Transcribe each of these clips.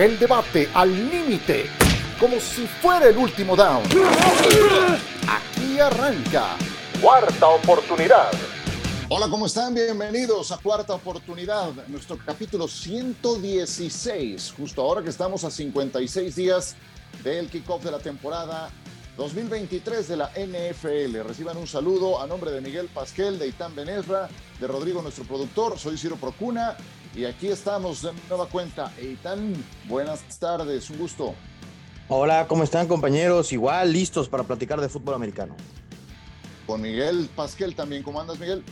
El debate al límite, como si fuera el último down. Aquí arranca. Cuarta oportunidad. Hola, ¿cómo están? Bienvenidos a Cuarta Oportunidad, nuestro capítulo 116, justo ahora que estamos a 56 días del kickoff de la temporada 2023 de la NFL. Reciban un saludo a nombre de Miguel Pasquel, de Itán Benesra, de Rodrigo, nuestro productor. Soy Ciro Procuna y aquí estamos de nueva cuenta. Itán, buenas tardes, un gusto. Hola, ¿cómo están compañeros? Igual listos para platicar de fútbol americano. Con Miguel Pasquel también. ¿Cómo andas, Miguel?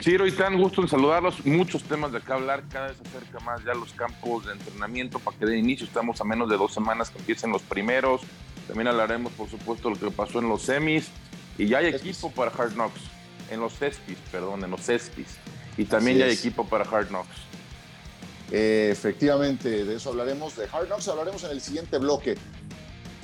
Ciro y tan gusto en saludarlos. Muchos temas de acá hablar. Cada vez acerca más ya los campos de entrenamiento para que de inicio estamos a menos de dos semanas que empiecen los primeros. También hablaremos, por supuesto, de lo que pasó en los semis. Y ya hay equipo para Hard Knocks. En los Cespis, perdón, en los Cespis. Y también ya hay equipo para Hard Knocks. efectivamente, de eso hablaremos. De Hard Knocks hablaremos en el siguiente bloque.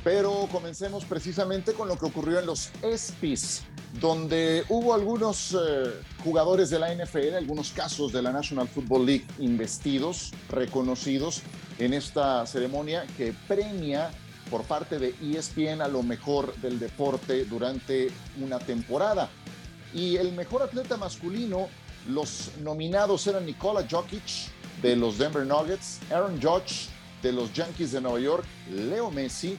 Pero comencemos precisamente con lo que ocurrió en los ESPIs, donde hubo algunos eh, jugadores de la NFL, algunos casos de la National Football League investidos, reconocidos en esta ceremonia que premia por parte de ESPN a lo mejor del deporte durante una temporada. Y el mejor atleta masculino, los nominados eran Nikola Jokic de los Denver Nuggets, Aaron Judge de los Yankees de Nueva York, Leo Messi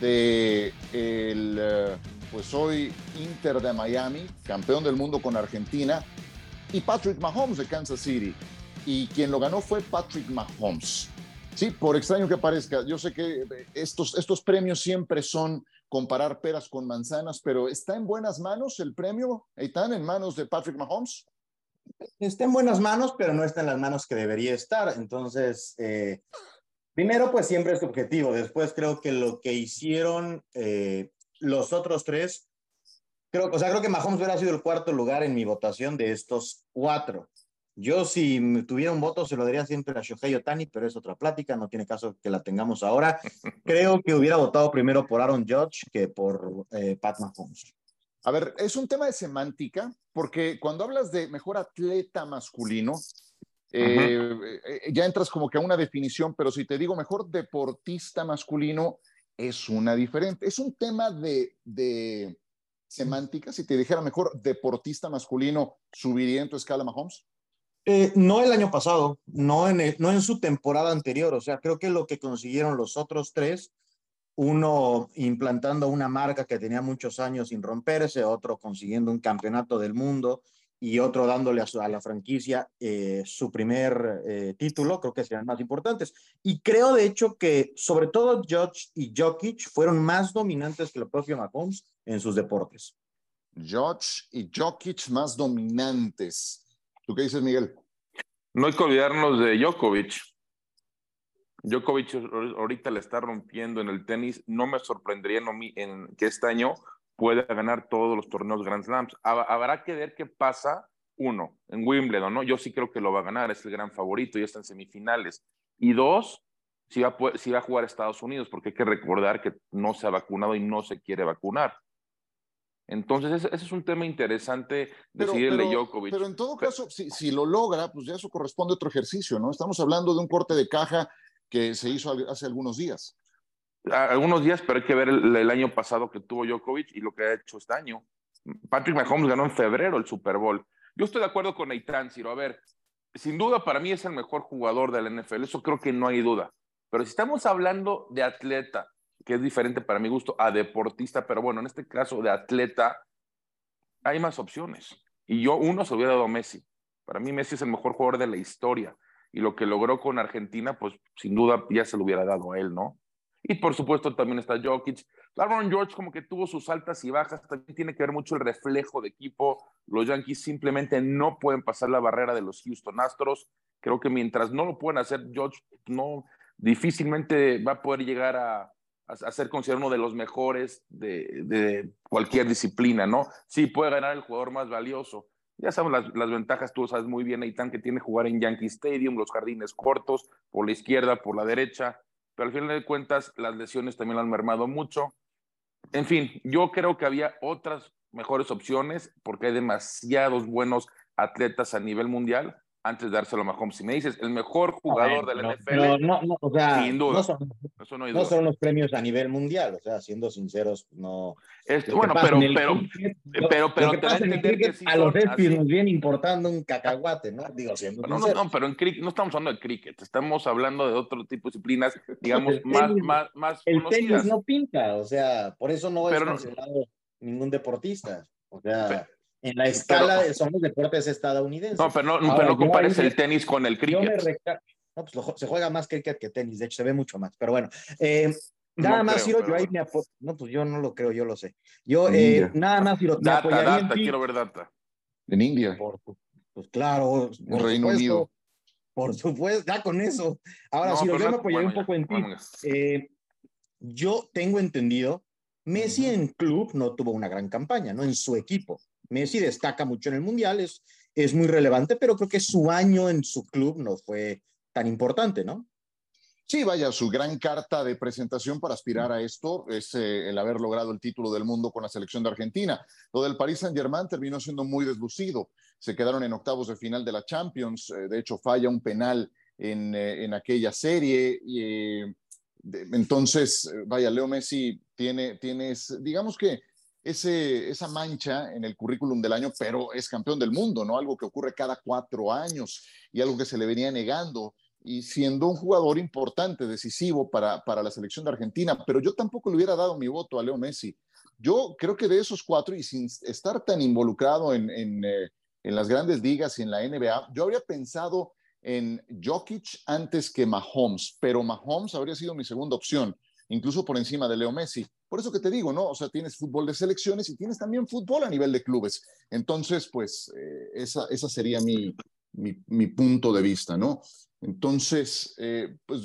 de el eh, pues hoy Inter de Miami, campeón del mundo con Argentina, y Patrick Mahomes de Kansas City. Y quien lo ganó fue Patrick Mahomes. Sí, por extraño que parezca, yo sé que estos, estos premios siempre son comparar peras con manzanas, pero ¿está en buenas manos el premio, Eitan, en manos de Patrick Mahomes? Está en buenas manos, pero no está en las manos que debería estar. Entonces, eh, primero, pues siempre es objetivo. Después creo que lo que hicieron eh, los otros tres, creo, o sea, creo que Mahomes hubiera sido el cuarto lugar en mi votación de estos cuatro. Yo si tuviera un voto se lo daría siempre a Shohei Otani, pero es otra plática, no tiene caso que la tengamos ahora. Creo que hubiera votado primero por Aaron Judge que por eh, Pat Mahomes. A ver, es un tema de semántica, porque cuando hablas de mejor atleta masculino, eh, eh, ya entras como que a una definición, pero si te digo mejor deportista masculino, es una diferente. Es un tema de, de semántica. Si te dijera mejor deportista masculino, ¿subiría en tu escala Mahomes? Eh, no el año pasado, no en, no en su temporada anterior. O sea, creo que lo que consiguieron los otros tres, uno implantando una marca que tenía muchos años sin romperse, otro consiguiendo un campeonato del mundo y otro dándole a, la franquicia eh, su primer eh, título, creo que serían más importantes. Y creo, de hecho, que sobre todo Judge y Jokic fueron más dominantes que el propio Mahomes en sus deportes. Judge y Jokic más dominantes. ¿Tú qué dices, Miguel? No hay que olvidarnos de Djokovic. Djokovic ahorita le está rompiendo en el tenis. No me sorprendería en que este año pueda ganar todos los torneos Grand Slams. Habrá que ver qué pasa, uno, en Wimbledon, ¿no? Yo sí creo que lo va a ganar, es el gran favorito y está en semifinales. Y dos, si va, si va a jugar a Estados Unidos, porque hay que recordar que no se ha vacunado y no se quiere vacunar. Entonces, ese, es un tema interesante decirle pero, Djokovic. Pero en todo caso, si, si, lo logra, pues ya eso corresponde a otro ejercicio, ¿no? Estamos hablando de un corte de caja que se hizo hace algunos días. Algunos días, pero hay que ver el, año pasado que tuvo Djokovic y lo que ha hecho este año. Patrick Mahomes ganó en febrero el Super Bowl. Yo estoy de acuerdo con Eitan, Ciro. A ver, sin duda para mí es el mejor jugador de la NFL, eso creo que no hay duda. Pero si estamos hablando de atleta, que es diferente para mi gusto a deportista, pero bueno, en este caso de atleta, hay más opciones. Y yo, uno se hubiera dado Messi. Para mí Messi es el mejor jugador de la historia. Y lo que logró con Argentina, pues sin duda ya se lo hubiera dado a él, ¿no? Y por supuesto también está Jokic. Aaron George como que tuvo sus altas y bajas, también tiene que ver mucho el reflejo de equipo. Los Yankees simplemente no pueden pasar la barrera de los Houston Astros. Creo que mientras no lo puedan hacer, George no difícilmente va a poder llegar a, a, ser considerado uno de los mejores de, cualquier disciplina, ¿no? Sí, puede ganar el jugador más valioso. Ya sabemos las, las ventajas, tú sabes muy bien, Eitan, que tiene jugar en Yankee Stadium, los jardines cortos, por la izquierda, por la derecha, pero al final de cuentas las lesiones también lo han mermado mucho. En fin, yo creo que había otras mejores opciones porque hay demasiados buenos atletas a nivel mundial, antes de dárselo a Mahomes. Si me dices el mejor jugador de la NFL, no, no, o sea, sin duda. No son, no, son los premios a nivel mundial, o sea, siendo sinceros, no. bueno, pero, pero, pero, pero, a los Espis nos viene importando un cacahuate, ¿no? Digo, siendo no, no, pero en cricket, no estamos hablando de cricket, estamos hablando de otro tipo de disciplinas, digamos, más, más, más El tenis no pinta, o sea, por eso no es cancelado ningún deportista, o sea en la escala de son los deportes estadounidenses. No, pero no, pero no compares el tenis con el cricket. No, pues se juega más cricket que tenis, de hecho se ve mucho más, pero bueno. Eh, nada más, Ciro, yo ahí me apoyo. No, pues yo no lo creo, yo lo sé. Yo, eh, nada más, Ciro, data, data, quiero ver data. En India. pues claro. En Reino Unido. Por supuesto, ya con eso. Ahora, Ciro, yo me apoyaré un poco en ti. Eh, yo tengo entendido, Messi en club no tuvo una gran campaña, ¿no? En su equipo. Messi destaca mucho en el Mundial, es, es muy relevante, pero creo que su año en su club no fue tan importante, ¿no? Sí, vaya, su gran carta de presentación para aspirar a esto es eh, el haber logrado el título del mundo con la selección de Argentina. Lo del Paris Saint-Germain terminó siendo muy deslucido. Se quedaron en octavos de final de la Champions. Eh, de hecho, falla un penal en, eh, en aquella serie. Y, entonces, vaya, Leo Messi tiene, digamos que ese, esa mancha en el currículum del año, pero es campeón del mundo, ¿no? Algo que ocurre cada cuatro años y algo que se le venía negando y siendo un jugador importante, decisivo para, para la selección de Argentina, pero yo tampoco le hubiera dado mi voto a Leo Messi. Yo creo que de esos cuatro y sin estar tan involucrado en, en, eh, en las grandes ligas y en la NBA, yo habría pensado en Jokic antes que Mahomes, pero Mahomes habría sido mi segunda opción incluso por encima de Leo Messi. Por eso que te digo, ¿no? O sea, tienes fútbol de selecciones y tienes también fútbol a nivel de clubes. Entonces, pues, eh, esa, sería mi, mi, punto de vista, ¿no? Entonces, eh, pues,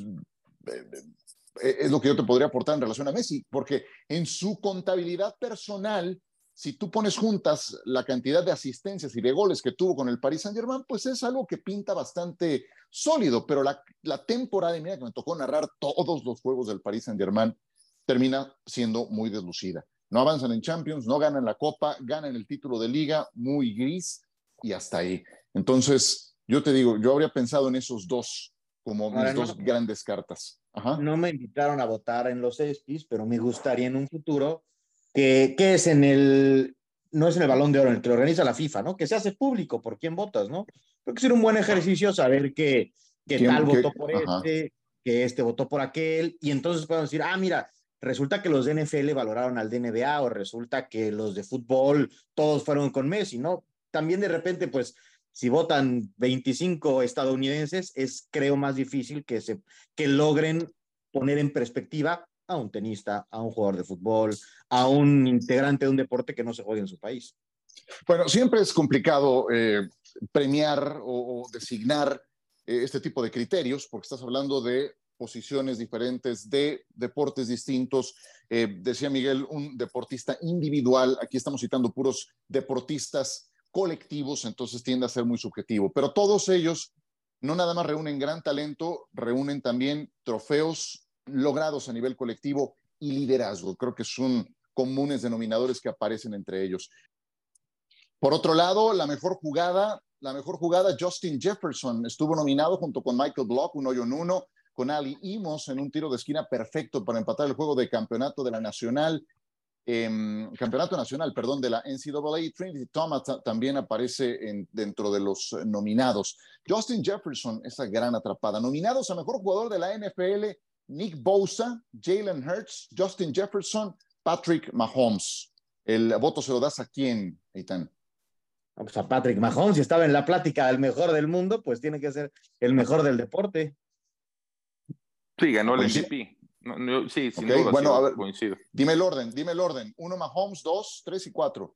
eh, es lo que yo te podría aportar en relación a Messi, porque en su contabilidad personal, si tú pones juntas la cantidad de asistencias y de goles que tuvo con el Paris Saint-Germain, pues es algo que pinta bastante sólido, pero la, la temporada, mira que me tocó narrar todos los juegos del Paris Saint-Germain, termina siendo muy deslucida. No avanzan en Champions, no ganan la Copa, ganan el título de liga, muy gris y hasta ahí. Entonces, yo te digo, yo habría pensado en esos dos como mis dos grandes cartas. No me invitaron a votar en los ESPIs, pero me gustaría en un futuro que, que es en el, no es en el balón de oro en el que lo organiza la FIFA, ¿no? Que se hace público por quién votas, ¿no? Creo que sería un buen ejercicio saber que, que tal votó por este, que este votó por aquel, y entonces podemos decir, ah, mira, resulta que los de NFL valoraron al DNBA o resulta que los de fútbol todos fueron con Messi, ¿no? También de repente, pues, si votan 25 estadounidenses, es creo más difícil que, se, que logren poner en perspectiva a un tenista, a un jugador de fútbol, a un integrante de un deporte que no se juega en su país. Bueno, siempre es complicado eh, premiar o, designar eh, este tipo de criterios porque estás hablando de posiciones diferentes, de deportes distintos. Eh, decía Miguel, un deportista individual, aquí estamos citando puros deportistas colectivos, entonces tiende a ser muy subjetivo, pero todos ellos no nada más reúnen gran talento, reúnen también trofeos logrados a nivel colectivo y liderazgo. Creo que son comunes denominadores que aparecen entre ellos. Por otro lado, la mejor jugada, la mejor jugada, Justin Jefferson estuvo nominado junto con Michael Block, un hoyo en uno, con Ali Imos en un tiro de esquina perfecto para empatar el juego de campeonato de la Nacional. Em, campeonato nacional, perdón, de la NCAA, Trinity Thomas también aparece en, dentro de los nominados. Justin Jefferson, esa gran atrapada. Nominados a mejor jugador de la NFL, Nick Bosa, Jalen Hurts, Justin Jefferson, Patrick Mahomes. ¿El voto se lo das a quién, Eitan? Pues a Patrick Mahomes, si estaba en la plática del mejor del mundo, pues tiene que ser el mejor del deporte. Sí, ganó el MVP. sí, sin duda. Bueno, a ver, dime el orden, dime el orden. Uno Mahomes, dos, tres y cuatro.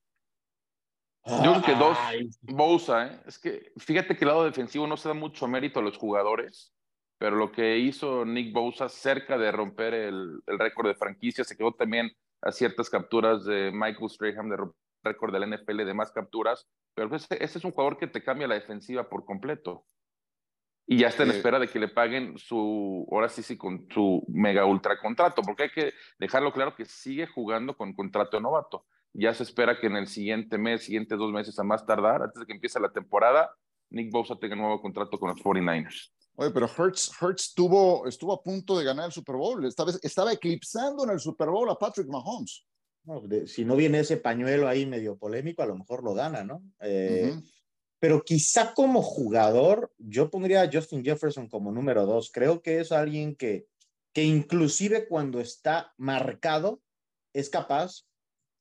Yo creo que dos, Bosa, ¿eh? Es que fíjate que el lado defensivo no se da mucho mérito a los jugadores pero lo que hizo Nick Bosa cerca de romper el, récord de franquicia, se quedó también a ciertas capturas de Michael Strahan de récord del NFL de más capturas, pero ese, ese, es un jugador que te cambia la defensiva por completo. Y ya está en espera de que le paguen su, ahora sí, sí, con su mega ultra contrato, porque hay que dejarlo claro que sigue jugando con contrato de novato. Ya se espera que en el siguiente mes, siguientes dos meses a más tardar, antes de que empiece la temporada, Nick Bosa tenga nuevo contrato con los 49ers. Oye, pero Hertz, Hertz tuvo, estuvo a punto de ganar el Super Bowl. Esta vez estaba eclipsando en el Super Bowl a Patrick Mahomes. si no viene ese pañuelo ahí medio polémico, a lo mejor lo gana, ¿no? Eh, pero quizá como jugador, yo pondría a Justin Jefferson como número dos. Creo que es alguien que, que inclusive cuando está marcado, es capaz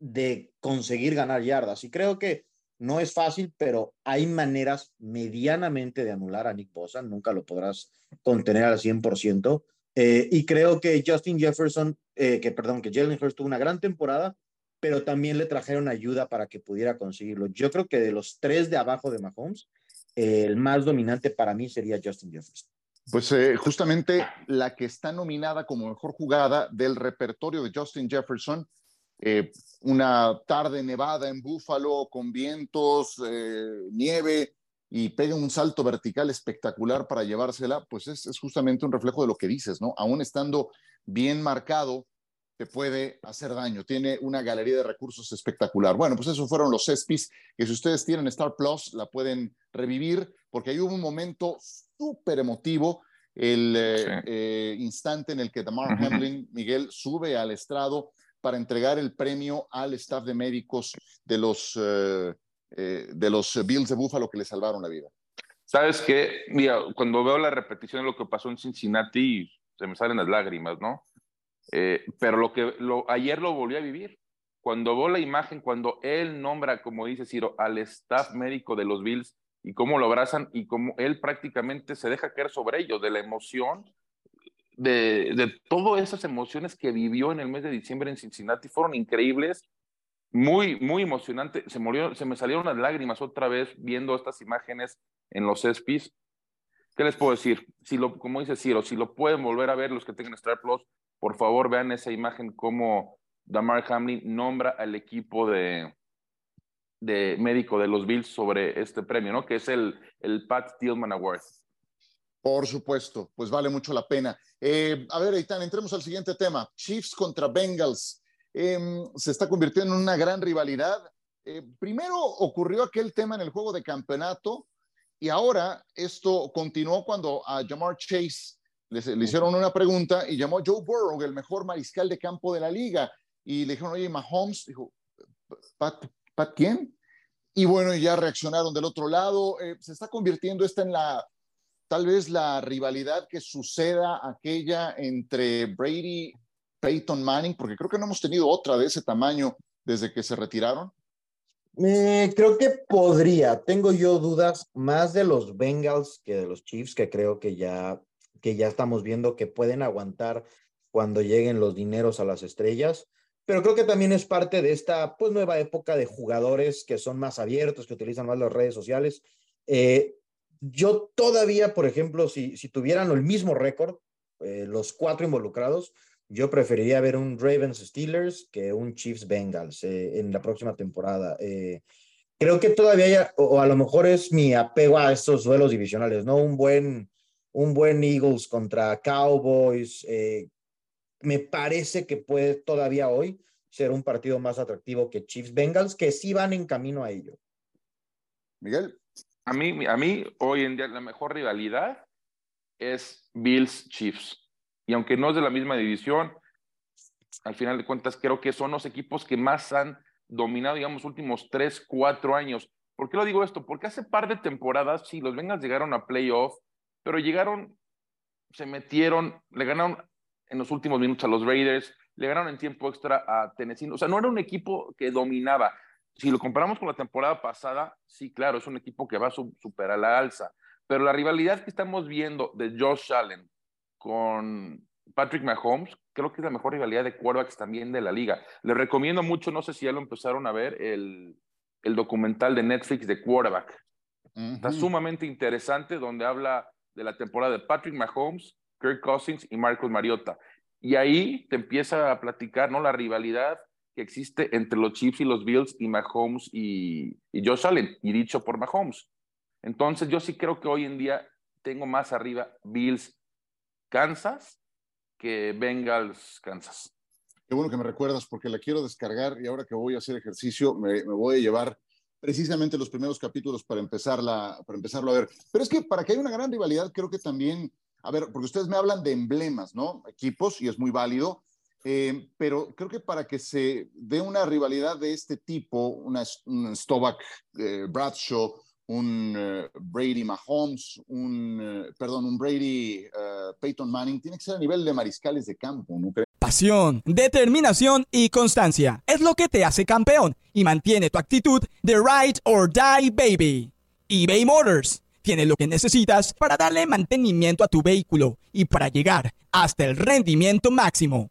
de conseguir ganar yardas. Y creo que no es fácil, pero hay maneras medianamente de anular a Nick Bosa. Nunca lo podrás contener al 100%. Eh, y creo que Justin Jefferson, eh, que perdón, que Jalen Hurts tuvo una gran temporada, pero también le trajeron ayuda para que pudiera conseguirlo. Yo creo que de los tres de abajo de Mahomes, el más dominante para mí sería Justin Jefferson. Pues eh, justamente la que está nominada como mejor jugada del repertorio de Justin Jefferson eh, una tarde nevada en Búfalo con vientos, eh, nieve y pega un salto vertical espectacular para llevársela, pues es, justamente un reflejo de lo que dices, ¿no? Aún estando bien marcado, te puede hacer daño. Tiene una galería de recursos espectacular. Bueno, pues esos fueron los ESPIs, que si ustedes tienen Star Plus, la pueden revivir, porque ahí hubo un momento súper emotivo, el eh, instante en el que Damar Hamlin, Miguel, sube al estrado para entregar el premio al staff de médicos de los, eh, eh, de los Bills de Buffalo que le salvaron la vida. Sabes que, cuando veo la repetición de lo que pasó en Cincinnati, se me salen las lágrimas, ¿no? Eh, pero lo que ayer lo volví a vivir. Cuando veo la imagen, cuando él nombra, como dice Ciro, al staff médico de los Bills y cómo lo abrazan y cómo él prácticamente se deja caer sobre ellos de la emoción de, todas esas emociones que vivió en el mes de diciembre en Cincinnati fueron increíbles, muy, muy emocionante. Se, murió, se me salieron las lágrimas otra vez viendo estas imágenes en los ESPYs. ¿Qué les puedo decir? Si lo, como dice Ciro, si lo pueden volver a ver los que tengan Star Plus, por favor vean esa imagen como Damar Hamlin nombra al equipo de, de médico de los Bills sobre este premio, ¿no? Que es el, el Pat Tillman Award. Por supuesto, pues vale mucho la pena. Eh, a ver, Eitan, entremos al siguiente tema. Chiefs contra Bengals. Em, se está convirtiendo en una gran rivalidad. Eh, primero ocurrió aquel tema en el juego de campeonato y ahora esto continuó cuando a Jamar Chase le, le hicieron una pregunta y llamó a Joe Burrow, el mejor mariscal de campo de la liga. Y le dijeron, oye, Mahomes, dijo, ¿Pat, Pat quién? Y bueno, ya reaccionaron del otro lado. Eh, se está convirtiendo esta en la tal vez la rivalidad que suceda aquella entre Brady, Peyton Manning, porque creo que no hemos tenido otra de ese tamaño desde que se retiraron. Eh, creo que podría. Tengo yo dudas más de los Bengals que de los Chiefs, que creo que ya, que ya estamos viendo que pueden aguantar cuando lleguen los dineros a las estrellas. Pero creo que también es parte de esta pues, nueva época de jugadores que son más abiertos, que utilizan más las redes sociales. Eh, yo todavía, por ejemplo, si, si tuvieran el mismo récord, eh, los cuatro involucrados, yo preferiría ver un Ravens Steelers que un Chiefs Bengals eh, en la próxima temporada. Eh, creo que todavía, o, a lo mejor es mi apego a estos duelos divisionales, ¿no? Un buen, un buen Eagles contra Cowboys. me parece que puede todavía hoy ser un partido más atractivo que Chiefs Bengals, que sí van en camino a ello. Miguel. A mí, a mí, hoy en día, la mejor rivalidad es Bills Chiefs. Y aunque no es de la misma división, al final de cuentas creo que son los equipos que más han dominado, digamos, últimos tres, cuatro años. ¿Por qué lo digo esto? Porque hace par de temporadas, sí, los Bengals llegaron a playoff, pero llegaron, se metieron, le ganaron en los últimos minutos a los Raiders, le ganaron en tiempo extra a Tennessee. O sea, no era un equipo que dominaba si lo comparamos con la temporada pasada, sí, claro, es un equipo que va a superar la alza. Pero la rivalidad que estamos viendo de Josh Allen con Patrick Mahomes, creo que es la mejor rivalidad de quarterbacks también de la liga. Les recomiendo mucho, no sé si ya lo empezaron a ver, el, el documental de Netflix de quarterback. Está sumamente interesante, donde habla de la temporada de Patrick Mahomes, Kirk Cousins y Marcus Mariota. Y ahí te empieza a platicar, ¿no? La rivalidad que existe entre los Chiefs y los Bills y Mahomes y, y Josh Allen, y dicho por Mahomes. Entonces yo sí creo que hoy en día tengo más arriba Bills Kansas que Bengals Kansas. Qué bueno que me recuerdas porque la quiero descargar y ahora que voy a hacer ejercicio me, voy a llevar precisamente los primeros capítulos para, empezarla, para empezarlo a ver. Pero es que para que haya una gran rivalidad, creo que también, a ver, porque ustedes me hablan de emblemas, ¿no? Equipos, y es muy válido, eh, pero creo que para que se dé una rivalidad de este tipo, un Stovak eh, Bradshaw, un eh, Brady Mahomes, un, perdón, un Brady Peyton Manning, tiene que ser a nivel de mariscales de campo, ¿no? Pasión, determinación y constancia es lo que te hace campeón y mantiene tu actitud de ride or die baby. eBay Motors tiene lo que necesitas para darle mantenimiento a tu vehículo y para llegar hasta el rendimiento máximo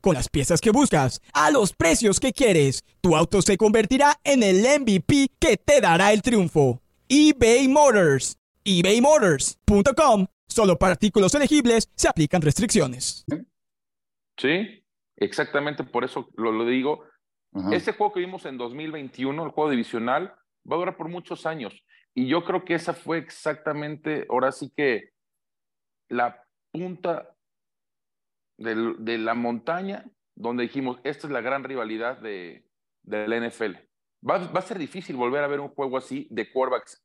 con las piezas que buscas, a los precios que quieres. Tu auto se convertirá en el MVP que te dará el triunfo. eBay Motors. ebaymotors.com. Solo para artículos elegibles se aplican restricciones. Sí, exactamente por eso lo, digo. Este juego que vimos en 2021, el juego divisional, va a durar por muchos años. Y yo creo que esa fue exactamente, ahora sí que la punta de la montaña donde dijimos, esta es la gran rivalidad de, la NFL. Va, a ser difícil volver a ver un juego así de quarterbacks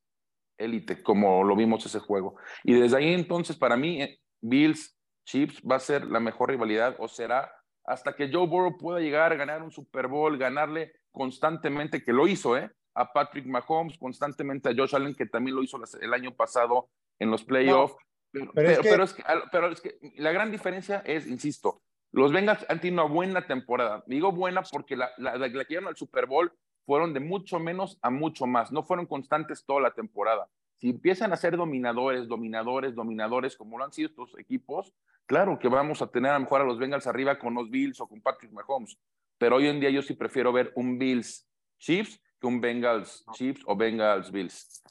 élite, como lo vimos ese juego. Y desde ahí entonces, para mí, eh, Bills, Chiefs va a ser la mejor rivalidad o será hasta que Joe Burrow pueda llegar a ganar un Super Bowl, ganarle constantemente, que lo hizo, ¿eh? A Patrick Mahomes, constantemente a Josh Allen, que también lo hizo el año pasado en los playoffs. Pero, es que... la gran diferencia es, insisto, los Bengals han tenido una buena temporada. Digo buena porque la, la, la, que llegaron al Super Bowl fueron de mucho menos a mucho más. No fueron constantes toda la temporada. Si empiezan a ser dominadores, dominadores, dominadores, como lo han sido estos equipos, claro que vamos a tener a lo mejor a los Bengals arriba con los Bills o con Patrick Mahomes. Pero hoy en día yo sí prefiero ver un Bills Chiefs que un Bengals Chiefs o Bengals Bills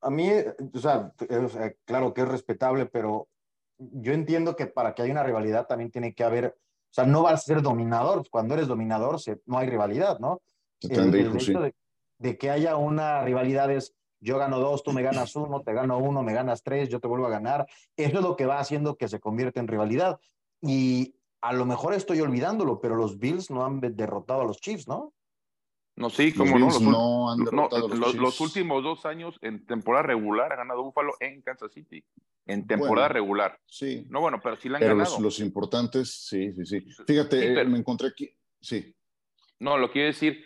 a mí, o sea, claro que es respetable, pero yo entiendo que para que haya una rivalidad también tiene que haber, o sea, no vas a ser dominador, cuando eres dominador no hay rivalidad, ¿no? El, hecho de, que haya una rivalidad es yo gano dos, tú me ganas uno, te gano uno, me ganas tres, yo te vuelvo a ganar. Eso es lo que va haciendo que se convierta en rivalidad. Y a lo mejor estoy olvidándolo, pero los Bills no han derrotado a los Chiefs, ¿no? No, sí, como no. Los, no han los, los, últimos dos años en temporada regular ha ganado Buffalo en Kansas City. En temporada regular. Sí. No, bueno, pero sí la han ganado. Los, importantes, sí, sí, sí. Fíjate, eh, me encontré aquí. Sí. No, lo quiero decir.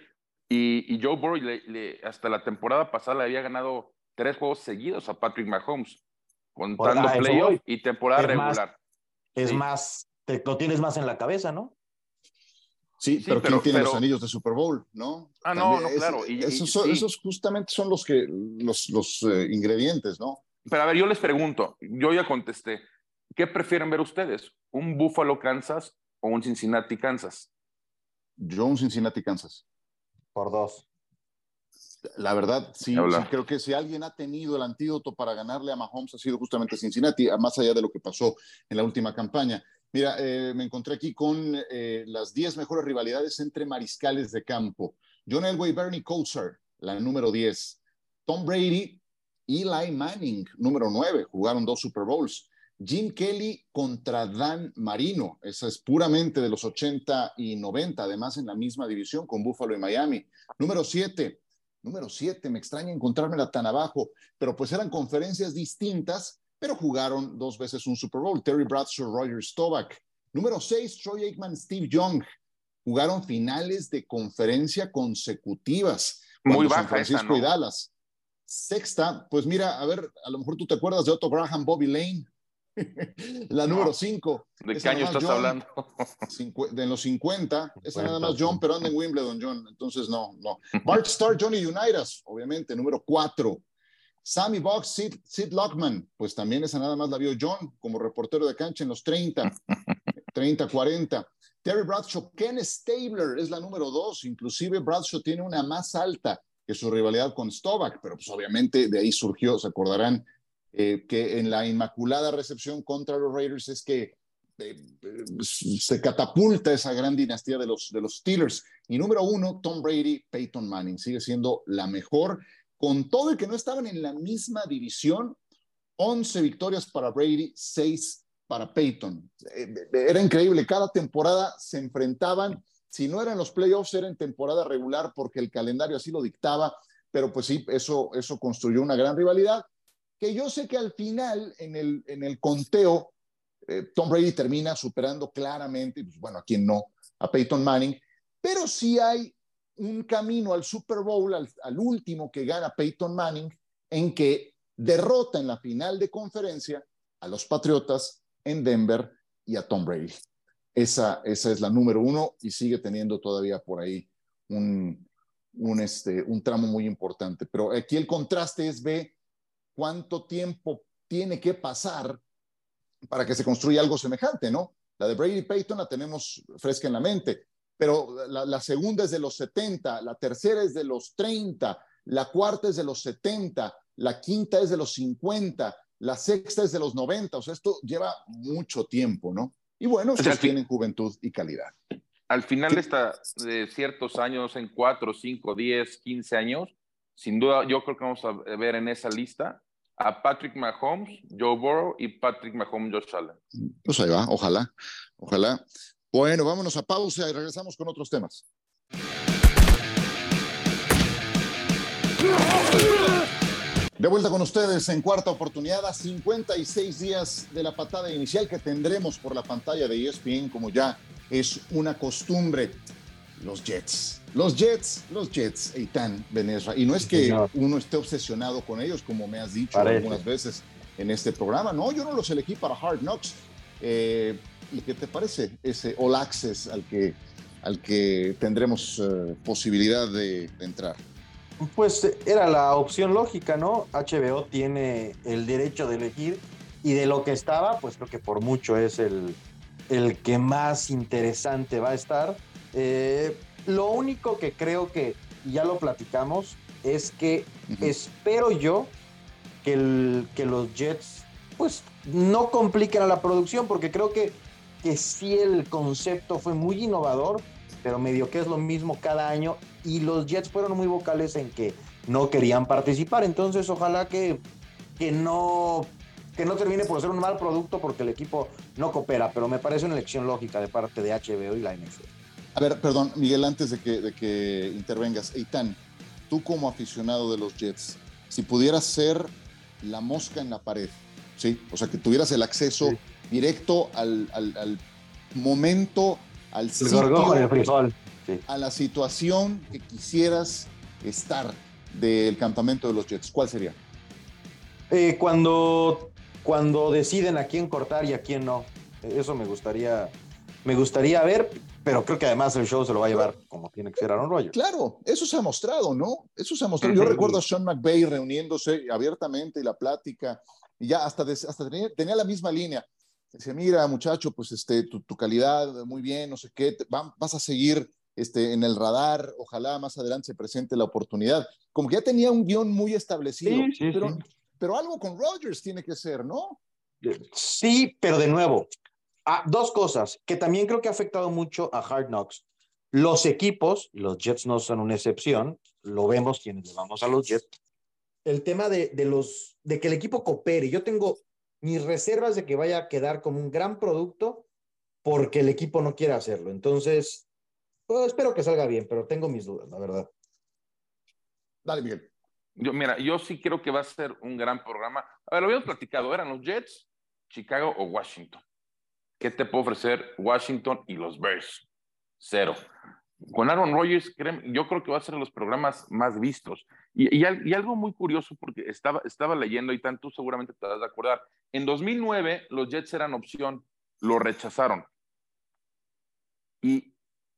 Y, y Joe Burrow le, hasta la temporada pasada le había ganado tres juegos seguidos a Patrick Mahomes, contando playoff y temporada regular. es más, te, lo tienes más en la cabeza, ¿no? Sí, pero, ¿quién tiene los anillos de Super Bowl, no? Ah, no, no, claro. esos, justamente son los, que, los, los eh, ingredientes, ¿no? Pero a ver, yo les pregunto, yo ya contesté, ¿qué prefieren ver ustedes? ¿Un Buffalo, Kansas o un Cincinnati, Kansas? Yo un Cincinnati, Kansas. Por dos. La verdad, sí, sí, creo que si alguien ha tenido el antídoto para ganarle a Mahomes ha sido justamente Cincinnati, más allá de lo que pasó en la última campaña. Mira, eh, me encontré aquí con eh, las 10 mejores rivalidades entre mariscales de campo. John Elway, Bernie Kosar, la número 10. Tom Brady, Eli Manning, número 9, jugaron dos Super Bowls. Jim Kelly contra Dan Marino, esa es puramente de los 80 y 90, además en la misma división con Buffalo y Miami. Número 7, número 7, me extraña encontrármela tan abajo, pero pues eran conferencias distintas pero jugaron dos veces un Super Bowl. Terry Bradshaw, Roger Staubach. Número seis, Troy Aikman, Steve Young. Jugaron finales de conferencia consecutivas. Muy baja San Francisco y Dallas. Sexta, pues mira, a ver, a lo mejor tú te acuerdas de Otto Graham, Bobby Lane. la número cinco. ¿De qué año estás hablando? de los 50. Esa nada más John, pero anda en Wimbledon, John. Entonces, no, no. Bart Star, Johnny Unitas, obviamente, número cuatro. Sammy Box, Sid, Lockman, pues también esa nada más la vio John como reportero de cancha en los 30, 30, 40. Terry Bradshaw, Ken Stabler es la número dos, inclusive Bradshaw tiene una más alta, que su rivalidad con Stovak, pero pues obviamente de ahí surgió, se acordarán, eh, que en la inmaculada recepción contra los Raiders es que eh, se catapulta esa gran dinastía de los, de los Steelers. Y número uno, Tom Brady, Peyton Manning, sigue siendo la mejor, con todo el que no estaban en la misma división, 11 victorias para Brady, 6 para Peyton. Eh, era increíble, cada temporada se enfrentaban, si no eran los playoffs, era en temporada regular porque el calendario así lo dictaba, pero pues sí, eso, eso construyó una gran rivalidad que yo sé que al final, en el, en el conteo, eh, Tom Brady termina superando claramente, pues, bueno, a quien no, a Peyton Manning, pero sí hay un camino al Super Bowl, al, último que gana Peyton Manning, en que derrota en la final de conferencia a los Patriotas en Denver y a Tom Brady. Esa, esa es la número uno y sigue teniendo todavía por ahí un, un, este, un tramo muy importante. Pero aquí el contraste es, ve, cuánto tiempo tiene que pasar para que se construya algo semejante, ¿no? La de Brady Payton la tenemos fresca en la mente, pero la, la, segunda es de los 70, la tercera es de los 30, la cuarta es de los 70, la quinta es de los 50, la sexta es de los 90, o sea, esto lleva mucho tiempo, ¿no? Y bueno, ustedes tienen juventud y calidad. Al final de, esta, de ciertos años, en 4, 5, 10, 15 años, sin duda, yo creo que vamos a ver en esa lista a Patrick Mahomes, Joe Burrow y Patrick Mahomes, Josh Allen. Pues ahí va, ojalá, ojalá. Bueno, vámonos a pausa y regresamos con otros temas. De vuelta con ustedes en cuarta oportunidad a 56 días de la patada inicial que tendremos por la pantalla de ESPN como ya es una costumbre. Los Jets los Jets, los Jets, Eitan Benesra. Y no es que uno esté obsesionado con ellos, como me has dicho algunas veces en este programa. No, yo no los elegí para Hard Knocks. Eh, ¿Y qué te parece ese All Access al que, al que tendremos eh, posibilidad de, de, entrar? Pues era la opción lógica, ¿no? HBO tiene el derecho de elegir y de lo que estaba, pues creo que por mucho es el, el que más interesante va a estar. Eh, lo único que creo que, ya lo platicamos, es que espero yo que, el, que los Jets pues no compliquen a la producción, porque creo que, que sí el concepto fue muy innovador, pero medio que es lo mismo cada año, y los Jets fueron muy vocales en que no querían participar, entonces ojalá que, que no que no termine por ser un mal producto porque el equipo no coopera, pero me parece una elección lógica de parte de HBO y la NFL. A ver, perdón, Miguel, antes de que, de que intervengas, Eitan, tú como aficionado de los Jets, si pudieras ser la mosca en la pared, ¿sí? O sea, que tuvieras el acceso sí. Directo al, al, al, momento, al sitio, el frijol. Sí. a la situación que quisieras estar del campamento de los Jets, ¿cuál sería? Eh, cuando, cuando deciden a quién cortar y a quién no. Eso me gustaría, me gustaría ver, pero creo que además el show se lo va a llevar como tiene que ser Aaron Rodgers. Claro, eso se ha mostrado, ¿no? Eso se ha mostrado. Yo recuerdo a Sean McVay reuniéndose abiertamente y la plática, y ya hasta, hasta tenía, tenía, la misma línea. Decía, mira, muchacho, pues este, tu, tu calidad, muy bien, no sé qué, te, va, vas a seguir este, en el radar, ojalá más adelante se presente la oportunidad. Como que ya tenía un guion muy establecido, sí, sí, pero, sí. pero algo con Rodgers tiene que ser, ¿no? Sí, pero de nuevo, Ah, dos cosas que también creo que ha afectado mucho a Hard Knocks. Los equipos, los Jets no son una excepción, lo vemos quienes le vamos a los Jets. El tema de, de, los, de que el equipo coopere. Yo tengo mis reservas de que vaya a quedar como un gran producto porque el equipo no quiere hacerlo. Entonces, pues, espero que salga bien, pero tengo mis dudas, la verdad. Dale, Miguel. Yo, mira, yo sí creo que va a ser un gran programa. A ver, lo habíamos platicado, ¿eran los Jets, Chicago o Washington? ¿Qué te puede ofrecer Washington y los Bears? Cero. Con Aaron Rodgers, yo creo que va a ser los programas más vistos. Y, algo muy curioso, porque estaba, estaba leyendo y tanto seguramente te vas a acordar. En 2009, los Jets eran opción, lo rechazaron. Y,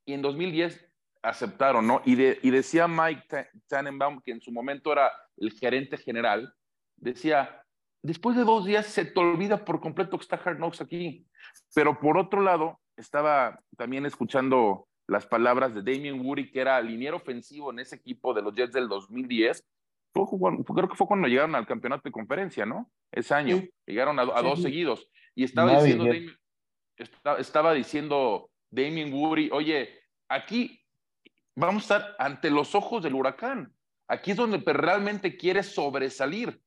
y en 2010 aceptaron, ¿no? Y, de, y decía Mike Tannenbaum, que en su momento era el gerente general, decía, después de dos días se te olvida por completo que está Hard Knocks aquí. Pero por otro lado, estaba también escuchando las palabras de Damien Woody, que era liniero ofensivo en ese equipo de los Jets del 2010. creo que fue cuando llegaron al campeonato de conferencia, ¿no? Ese año. Llegaron a, dos seguidos. Y estaba diciendo, estaba diciendo Damien Woody, oye, aquí vamos a estar ante los ojos del huracán. Aquí es donde realmente quieres sobresalir.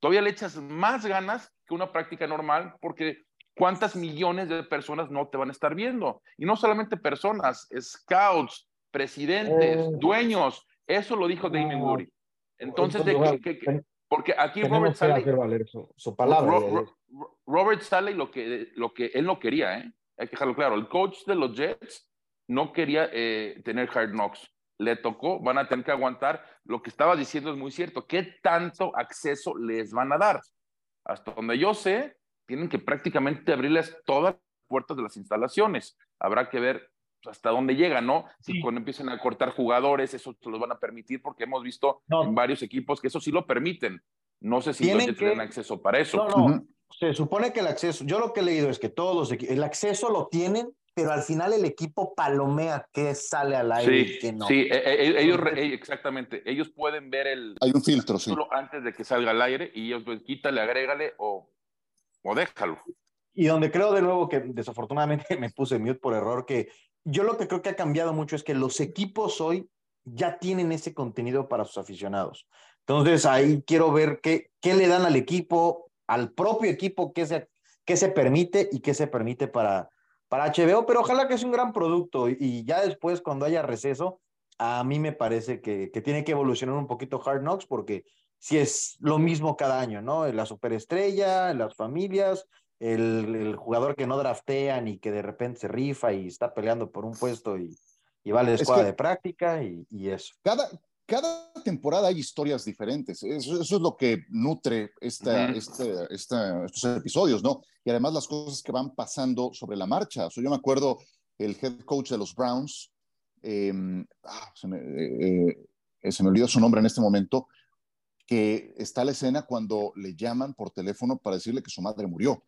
Todavía le echas más ganas que una práctica normal porque ¿cuántas millones de personas no te van a estar viendo? Y no solamente personas, scouts, presidentes, eh. dueños. Eso lo dijo Damien Woody. Entonces, porque aquí Robert Salley, su, palabra. Robert Salley lo que, lo que él no quería, ¿eh? hay que dejarlo claro, el coach de los Jets no quería eh, tener hard knocks. Le tocó, van a tener que aguantar. Lo que estaba diciendo es muy cierto. ¿Qué tanto acceso les van a dar? Hasta donde yo sé, tienen que prácticamente abrirles todas las puertas de las instalaciones. Habrá que ver hasta dónde llegan, ¿no? Si cuando empiecen a cortar jugadores, eso se los van a permitir, porque hemos visto en varios equipos que eso sí lo permiten. No sé si los tienen acceso para eso. No, no. Se supone que el acceso, yo lo que he leído es que todos los el acceso lo tienen, pero al final el equipo palomea que sale al aire sí, y que no. Sí, e, e, ellos, exactamente, ellos pueden ver el... Hay un filtro, sí. Antes de que salga al aire y ellos pues quítale, agrégale o, o déjalo. Y donde creo de nuevo que desafortunadamente me puse mute por error, que yo lo que creo que ha cambiado mucho es que los equipos hoy ya tienen ese contenido para sus aficionados. Entonces ahí quiero ver qué, qué le dan al equipo, al propio equipo, qué se, qué se permite y qué se permite para, para HBO, pero ojalá que sea un gran producto y, ya después cuando haya receso, a mí me parece que, que, tiene que evolucionar un poquito Hard Knocks porque si es lo mismo cada año, ¿no? La superestrella, las familias, el, el, jugador que no draftean y que de repente se rifa y está peleando por un puesto y, y va a la escuela de práctica y, y eso. Cada, cada temporada hay historias diferentes. Eso, es lo que nutre esta, este, estos episodios, ¿no? Y además las cosas que van pasando sobre la marcha. O yo me acuerdo el head coach de los Browns, ah, se, me, eh, eh, se, me, olvidó su nombre en este momento, que está la escena cuando le llaman por teléfono para decirle que su madre murió.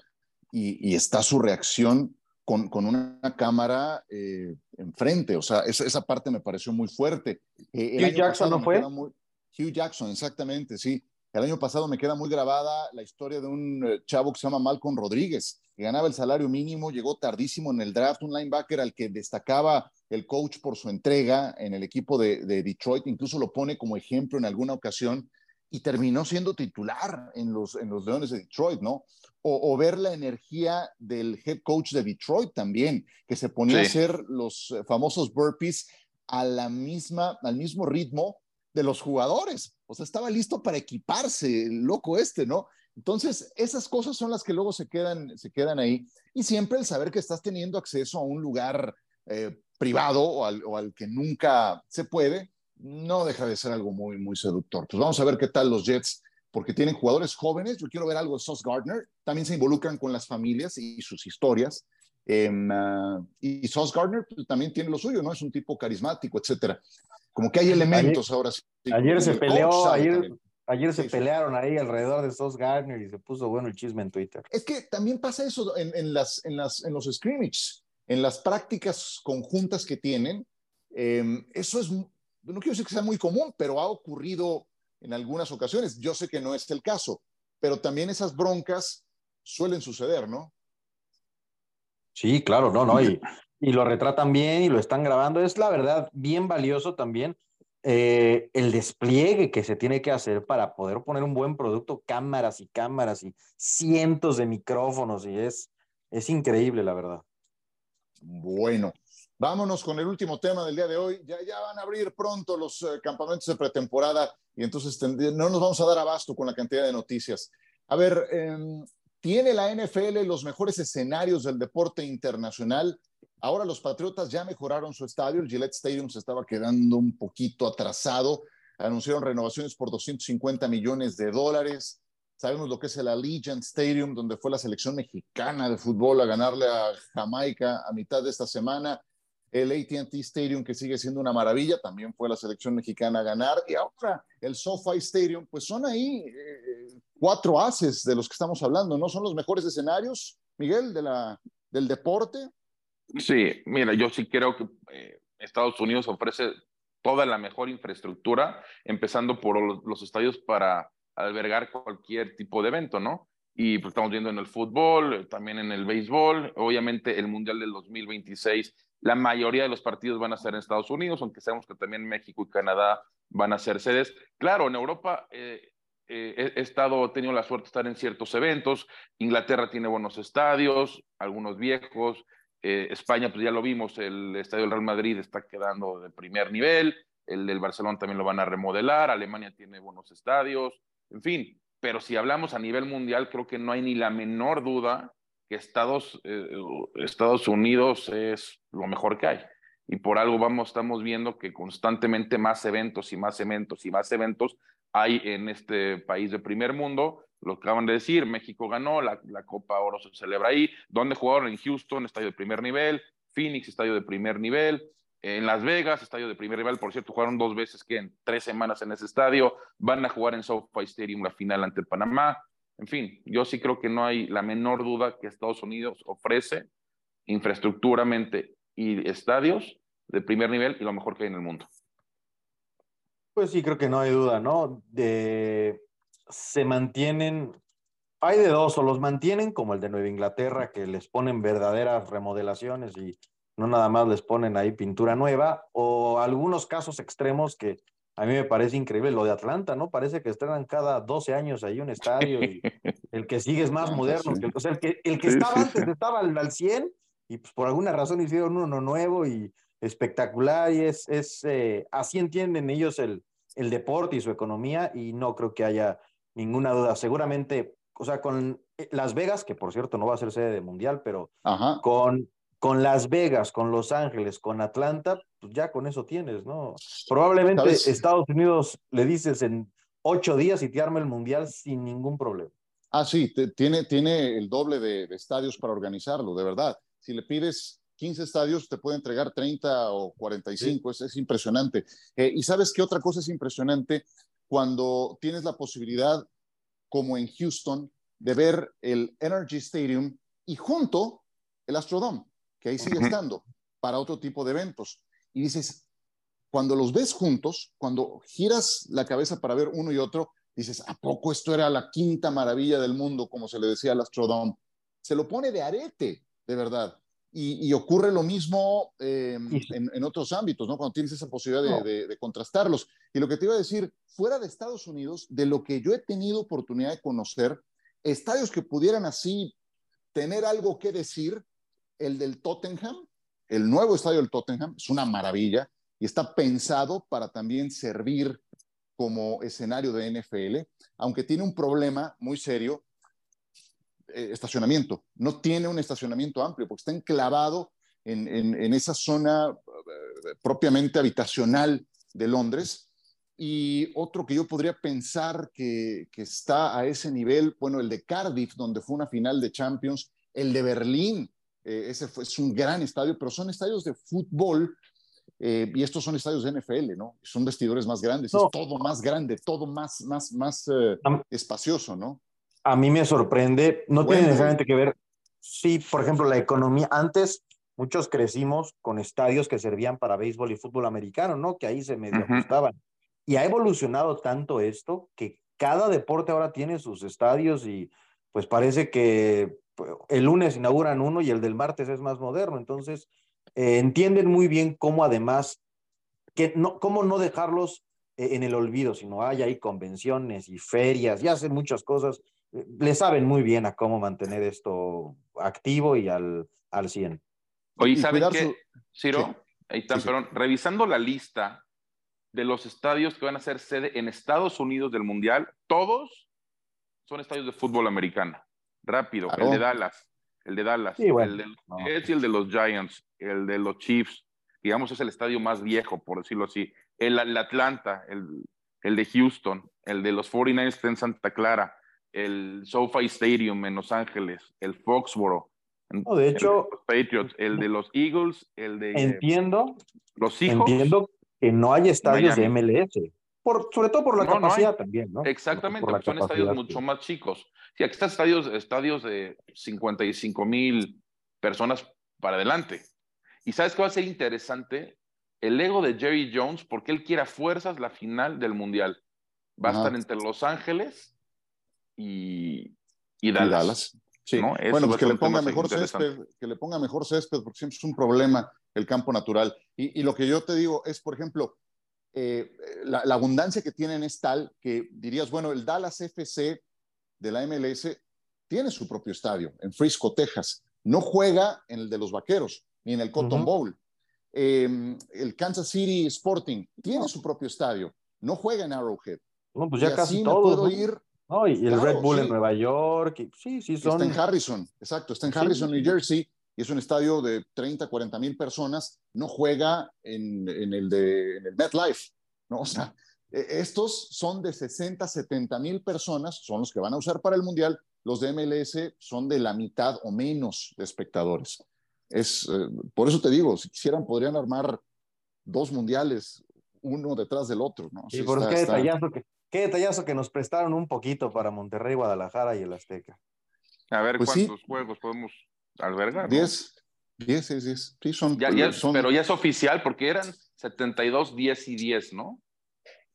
Y, y está su reacción con, una cámara eh, enfrente. O sea, esa, esa, parte me pareció muy fuerte. Eh, Hugh Jackson no fue. Hugh Jackson, exactamente, sí. El año pasado me queda muy grabada la historia de un eh, chavo que se llama Malcolm Rodríguez, que ganaba el salario mínimo, llegó tardísimo en el draft, un linebacker al que destacaba el coach por su entrega en el equipo de, de Detroit, incluso lo pone como ejemplo en alguna ocasión y terminó siendo titular en los, en los Leones de Detroit, ¿no? O, ver la energía del head coach de Detroit también, que se ponía a hacer los eh, famosos burpees a la misma, al mismo ritmo de los jugadores. O sea, estaba listo para equiparse, el loco este, ¿no? Entonces, esas cosas son las que luego se quedan, se quedan ahí. Y siempre el saber que estás teniendo acceso a un lugar eh, privado o al, o al que nunca se puede, no deja de ser algo muy, muy seductor. Pues vamos a ver qué tal los Jets, porque tienen jugadores jóvenes. Yo quiero ver algo de Sauce Gardner. También se involucran con las familias y sus historias. Ah, y Sauce Gardner pues, también tiene lo suyo, ¿no? Es un tipo carismático, etcétera. Como que hay elementos ahora sí. Ayer se peleó, ayer, ayer se pelearon ahí alrededor de Sauce Gardner y se puso bueno el chisme en Twitter. Es que también pasa eso en, en las, en, las, en los scrimmages, en las prácticas conjuntas que tienen. Em, eso es no quiero decir que sea muy común, pero ha ocurrido en algunas ocasiones. Yo sé que no es el caso, pero también esas broncas suelen suceder, ¿no? Sí, claro, no, no, y, y lo retratan bien y lo están grabando. Es la verdad bien valioso también eh, el despliegue que se tiene que hacer para poder poner un buen producto, cámaras y cámaras y cientos de micrófonos, y es, es increíble, la verdad. Bueno, Vámonos con el último tema del día de hoy. Ya, ya van a abrir pronto los eh, campamentos de pretemporada y entonces no nos vamos a dar abasto con la cantidad de noticias. A ver, em, ¿tiene la NFL los mejores escenarios del deporte internacional? Ahora los Patriotas ya mejoraron su estadio. El Gillette Stadium se estaba quedando un poquito atrasado. Anunciaron renovaciones por 250 millones de dólares. Sabemos lo que es el Allegiant Stadium, donde fue la selección mexicana de fútbol a ganarle a Jamaica a mitad de esta semana el ATT Stadium, que sigue siendo una maravilla, también fue la selección mexicana a ganar, y ahora el SoFi Stadium, pues son ahí eh, cuatro haces de los que estamos hablando, ¿no? Son los mejores escenarios, Miguel, de la, del deporte. Sí, mira, yo sí creo que eh, Estados Unidos ofrece toda la mejor infraestructura, empezando por los, estadios para albergar cualquier tipo de evento, ¿no? Y pues, estamos viendo en el fútbol, también en el béisbol, obviamente el Mundial del 2026, la mayoría de los partidos van a ser en Estados Unidos, aunque sabemos que también México y Canadá van a ser sedes. Claro, en Europa eh, eh, he estado, he tenido la suerte de estar en ciertos eventos, Inglaterra tiene buenos estadios, algunos viejos, eh, España, pues ya lo vimos, el estadio del Real Madrid está quedando de primer nivel, el del Barcelona también lo van a remodelar, Alemania tiene buenos estadios, en fin, pero si hablamos a nivel mundial, creo que no hay ni la menor duda que Estados, eh, Estados Unidos es lo mejor que hay. Y por algo vamos, estamos viendo que constantemente más eventos y más eventos y más eventos hay en este país de primer mundo. Lo acaban de decir, México ganó, la, Copa Oro se celebra ahí, donde jugaron en Houston, estadio de primer nivel, Phoenix, estadio de primer nivel, en Las Vegas, estadio de primer nivel, por cierto, jugaron dos veces que en tres semanas en ese estadio, van a jugar en SoFi Stadium la final ante Panamá, en fin, yo sí creo que no hay la menor duda que Estados Unidos ofrece infraestructuramente y estadios de primer nivel y lo mejor que hay en el mundo. Pues sí, creo que no hay duda, ¿no? De se mantienen, hay de dos, o los mantienen como el de Nueva Inglaterra, que les ponen verdaderas remodelaciones y no nada más les ponen ahí pintura nueva, o algunos casos extremos que a mí me parece increíble, lo de Atlanta, ¿no? Parece que estrenan cada 12 años ahí un estadio y el que sigue es más moderno, que, o sea, el que, el que estaba antes estaba al, 100 y pues por alguna razón hicieron uno nuevo y espectacular y es, es eh, así entienden ellos el, el deporte y su economía y no creo que haya ninguna duda. Seguramente, o sea, con eh, Las Vegas, que por cierto no va a ser sede de mundial, pero con con Las Vegas, con Los Ángeles, con Atlanta, pues ya con eso tienes, ¿no? Probablemente Estados Unidos le dices en ocho días y te arma el mundial sin ningún problema. Ah, sí, tiene, tiene el doble de, estadios para organizarlo, de verdad. Si le pides 15 estadios, te puede entregar 30 o 45, es, es, impresionante. Eh, y sabes qué otra cosa es impresionante cuando tienes la posibilidad, como en Houston, de ver el Energy Stadium y junto el Astrodome, que ahí sigue estando para otro tipo de eventos. Y dices, cuando los ves juntos, cuando giras la cabeza para ver uno y otro, dices, ¿a poco esto era la quinta maravilla del mundo, como se le decía al Astrodome? Se lo pone de arete, de verdad. Y, ocurre lo mismo em, en, otros ámbitos, ¿no? Cuando tienes esa posibilidad de, contrastarlos. Y lo que te iba a decir, fuera de Estados Unidos, de lo que yo he tenido oportunidad de conocer, estadios que pudieran así tener algo que decir, el del Tottenham, el nuevo estadio del Tottenham, es una maravilla y está pensado para también servir como escenario de NFL, aunque tiene un problema muy serio eh, estacionamiento. No tiene un estacionamiento amplio porque está enclavado en, en, esa zona eh, propiamente habitacional de Londres. Y otro que yo podría pensar que, que, está a ese nivel, bueno, el de Cardiff, donde fue una final de Champions, el de Berlín, eh, ese fue, es un gran estadio, pero son estadios de fútbol y estos son estadios de NFL, ¿no? Son vestidores más grandes, es todo más grande, todo más, más, más espacioso, ¿no? a mí me sorprende, no tiene necesariamente que ver, sí, por ejemplo, la economía, antes muchos crecimos con estadios que servían para béisbol y fútbol americano, ¿no? Que ahí se medio ajustaban. Y ha evolucionado tanto esto que cada deporte ahora tiene sus estadios y pues parece que el lunes inauguran uno y el del martes es más moderno. Entonces, eh, entienden muy bien cómo además, que no, cómo no dejarlos eh, en el olvido, sino hay ahí convenciones y ferias y hacen muchas cosas le saben muy bien a cómo mantener esto activo y al, al 100. Oye, ¿saben qué, Ciro? Ahí están, perdón, revisando la lista de los estadios que van a ser sede en Estados Unidos del Mundial, todos son estadios de fútbol americano. Rápido, el de Dallas, el de Dallas, el de los el de los Giants, el de los Chiefs, digamos es el estadio más viejo, por decirlo así. El, el Atlanta, el, el, de Houston, el de los 49ers en Santa Clara, el SoFi Stadium en Los Ángeles, el Foxboro. No, de hecho, el Patriots, el de los Eagles, el de entiendo, los hijos. Entiendo que no hay estadios de MLS, por, sobre todo por la capacidad también, ¿no? Exactamente, porque son estadios mucho más chicos. Sí, aquí están estadios, estadios de 55 mil personas para adelante. Y sabes qué va a ser interesante el ego de Jerry Jones porque él quiere a fuerzas la final del Mundial. Va a estar entre Los Ángeles y, y Dallas. Sí. Bueno, pues que le ponga mejor césped, que le ponga mejor césped, porque siempre es un problema el campo natural. Y, lo que yo te digo es, por ejemplo, eh, la, abundancia que tienen es tal que dirías, bueno, el Dallas FC de la MLS tiene su propio estadio en Frisco, Texas. No juega en el de los Vaqueros ni en el Cotton Bowl. Em, el Kansas City Sporting tiene su propio estadio. No juega en Arrowhead. No, pues ya casi todo. ir y el Red Bull en Nueva York. sí, sí, son. Está en Harrison, exacto. Está en Harrison, New Jersey. Y es un estadio de 30, 40 mil personas. No juega en, en, el de en el MetLife. ¿no? O sea, e, estos son de 60, 70 mil personas. Son los que van a usar para el Mundial. Los de MLS son de la mitad o menos de espectadores. Es, eh, por eso te digo, si quisieran, podrían armar dos mundiales, uno detrás del otro. ¿no? Sí, por qué detallazo que Qué detallazo que nos prestaron un poquito para Monterrey, Guadalajara y el Azteca. A ver pues cuántos juegos podemos albergar. Diez. Diez, diez, diez. Sí, son, Pero ya es oficial porque eran 72, 10 y 10, ¿no?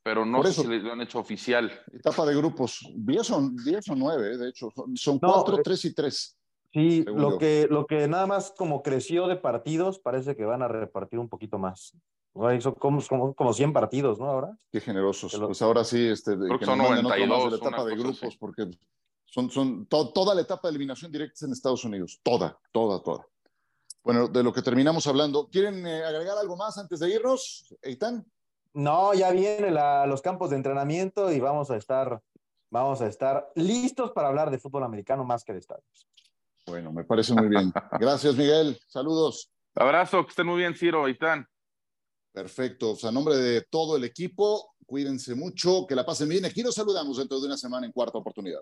Pero no sé si lo han hecho oficial. Etapa de grupos. 10 son 10 o 9, de hecho. Son 4, 3 eh, y 3. Sí, lo que, lo que nada más como creció de partidos, parece que van a repartir un poquito más. Son como, como, como 100 partidos, ¿no? Ahora. Qué generosos. Pues ahora sí, este, que son 92, la etapa de grupos, porque son, son toda la etapa de eliminación directa en Estados Unidos. Toda, toda, toda. Bueno, de lo que terminamos hablando. ¿Quieren eh, agregar algo más antes de irnos, Eitan? No, ya vienen los campos de entrenamiento y vamos a estar, vamos a estar listos para hablar de fútbol americano más que de estadios. Bueno, me parece muy bien. Gracias, Miguel. Saludos. Abrazo, que estén muy bien, Ciro, Eitan. Perfecto. O sea, a nombre de todo el equipo, cuídense mucho, que la pasen bien. Aquí nos saludamos dentro de una semana en cuarta oportunidad.